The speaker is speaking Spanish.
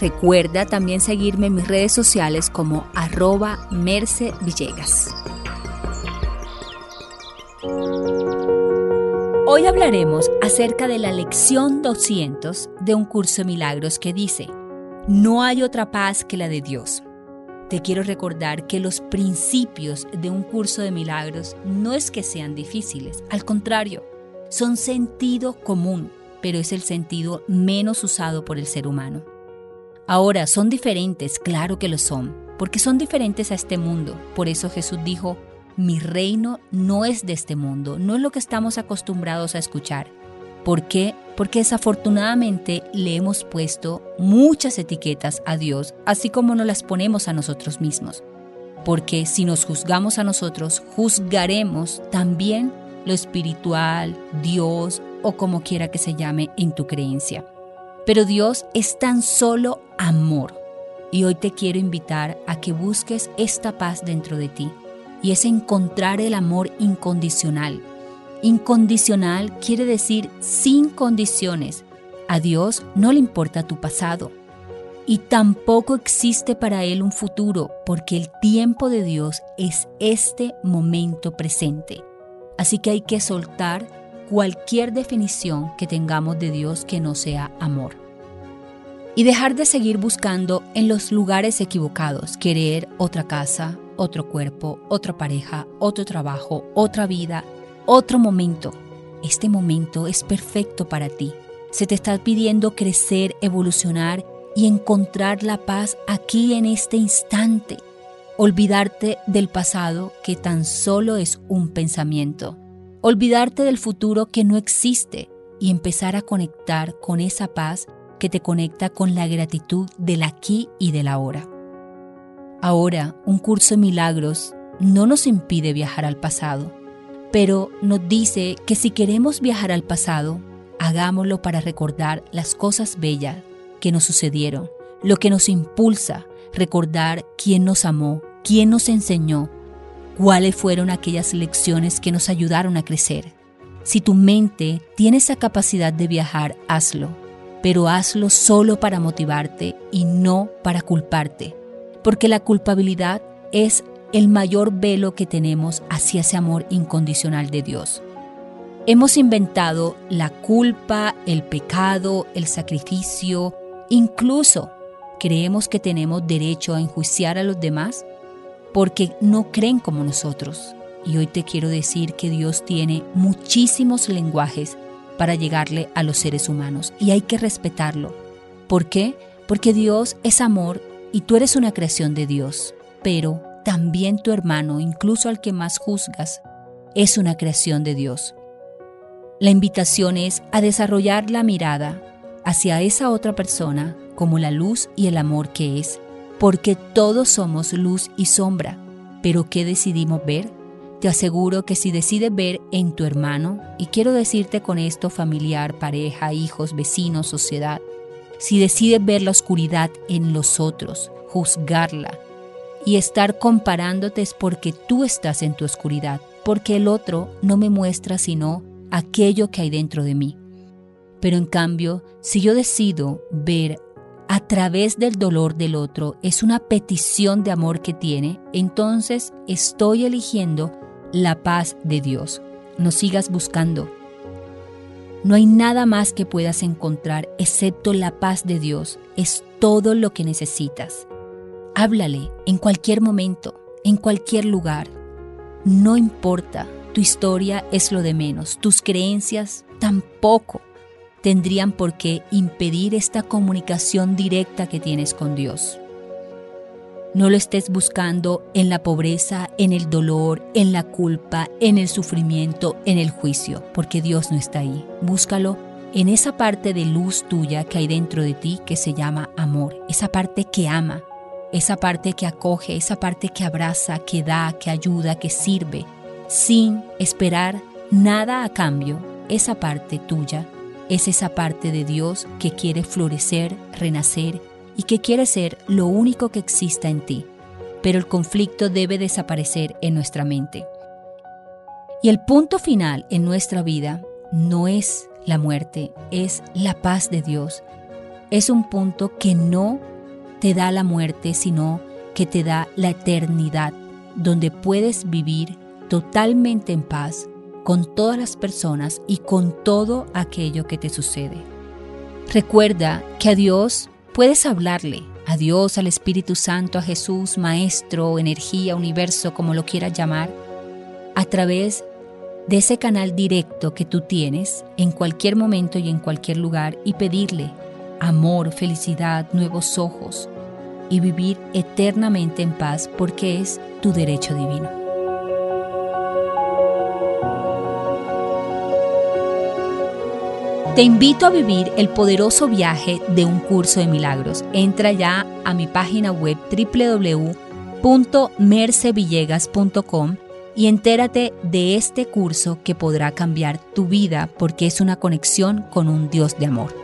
Recuerda también seguirme en mis redes sociales como arroba Merce Villegas. Hoy hablaremos acerca de la lección 200 de un curso de milagros que dice, no hay otra paz que la de Dios. Te quiero recordar que los principios de un curso de milagros no es que sean difíciles, al contrario, son sentido común, pero es el sentido menos usado por el ser humano. Ahora, son diferentes, claro que lo son, porque son diferentes a este mundo. Por eso Jesús dijo, mi reino no es de este mundo, no es lo que estamos acostumbrados a escuchar. ¿Por qué? Porque desafortunadamente le hemos puesto muchas etiquetas a Dios, así como nos las ponemos a nosotros mismos. Porque si nos juzgamos a nosotros, juzgaremos también lo espiritual, Dios o como quiera que se llame en tu creencia. Pero Dios es tan solo amor. Y hoy te quiero invitar a que busques esta paz dentro de ti. Y es encontrar el amor incondicional. Incondicional quiere decir sin condiciones. A Dios no le importa tu pasado. Y tampoco existe para Él un futuro, porque el tiempo de Dios es este momento presente. Así que hay que soltar cualquier definición que tengamos de Dios que no sea amor. Y dejar de seguir buscando en los lugares equivocados, querer otra casa, otro cuerpo, otra pareja, otro trabajo, otra vida, otro momento. Este momento es perfecto para ti. Se te está pidiendo crecer, evolucionar y encontrar la paz aquí en este instante. Olvidarte del pasado que tan solo es un pensamiento olvidarte del futuro que no existe y empezar a conectar con esa paz que te conecta con la gratitud del aquí y del ahora. Ahora, un curso de milagros no nos impide viajar al pasado, pero nos dice que si queremos viajar al pasado, hagámoslo para recordar las cosas bellas que nos sucedieron, lo que nos impulsa, recordar quién nos amó, quién nos enseñó, cuáles fueron aquellas lecciones que nos ayudaron a crecer. Si tu mente tiene esa capacidad de viajar, hazlo, pero hazlo solo para motivarte y no para culparte, porque la culpabilidad es el mayor velo que tenemos hacia ese amor incondicional de Dios. Hemos inventado la culpa, el pecado, el sacrificio, incluso creemos que tenemos derecho a enjuiciar a los demás porque no creen como nosotros. Y hoy te quiero decir que Dios tiene muchísimos lenguajes para llegarle a los seres humanos y hay que respetarlo. ¿Por qué? Porque Dios es amor y tú eres una creación de Dios, pero también tu hermano, incluso al que más juzgas, es una creación de Dios. La invitación es a desarrollar la mirada hacia esa otra persona como la luz y el amor que es porque todos somos luz y sombra. Pero ¿qué decidimos ver? Te aseguro que si decides ver en tu hermano, y quiero decirte con esto familiar, pareja, hijos, vecinos, sociedad, si decides ver la oscuridad en los otros, juzgarla y estar comparándote es porque tú estás en tu oscuridad, porque el otro no me muestra sino aquello que hay dentro de mí. Pero en cambio, si yo decido ver a través del dolor del otro es una petición de amor que tiene, entonces estoy eligiendo la paz de Dios. No sigas buscando. No hay nada más que puedas encontrar excepto la paz de Dios. Es todo lo que necesitas. Háblale en cualquier momento, en cualquier lugar. No importa, tu historia es lo de menos, tus creencias tampoco tendrían por qué impedir esta comunicación directa que tienes con Dios. No lo estés buscando en la pobreza, en el dolor, en la culpa, en el sufrimiento, en el juicio, porque Dios no está ahí. Búscalo en esa parte de luz tuya que hay dentro de ti que se llama amor, esa parte que ama, esa parte que acoge, esa parte que abraza, que da, que ayuda, que sirve, sin esperar nada a cambio, esa parte tuya es esa parte de Dios que quiere florecer, renacer y que quiere ser lo único que exista en ti. Pero el conflicto debe desaparecer en nuestra mente. Y el punto final en nuestra vida no es la muerte, es la paz de Dios. Es un punto que no te da la muerte, sino que te da la eternidad, donde puedes vivir totalmente en paz con todas las personas y con todo aquello que te sucede. Recuerda que a Dios puedes hablarle, a Dios, al Espíritu Santo, a Jesús, Maestro, energía, universo, como lo quieras llamar, a través de ese canal directo que tú tienes en cualquier momento y en cualquier lugar y pedirle amor, felicidad, nuevos ojos y vivir eternamente en paz porque es tu derecho divino. Te invito a vivir el poderoso viaje de un curso de milagros. Entra ya a mi página web www.mercevillegas.com y entérate de este curso que podrá cambiar tu vida porque es una conexión con un Dios de amor.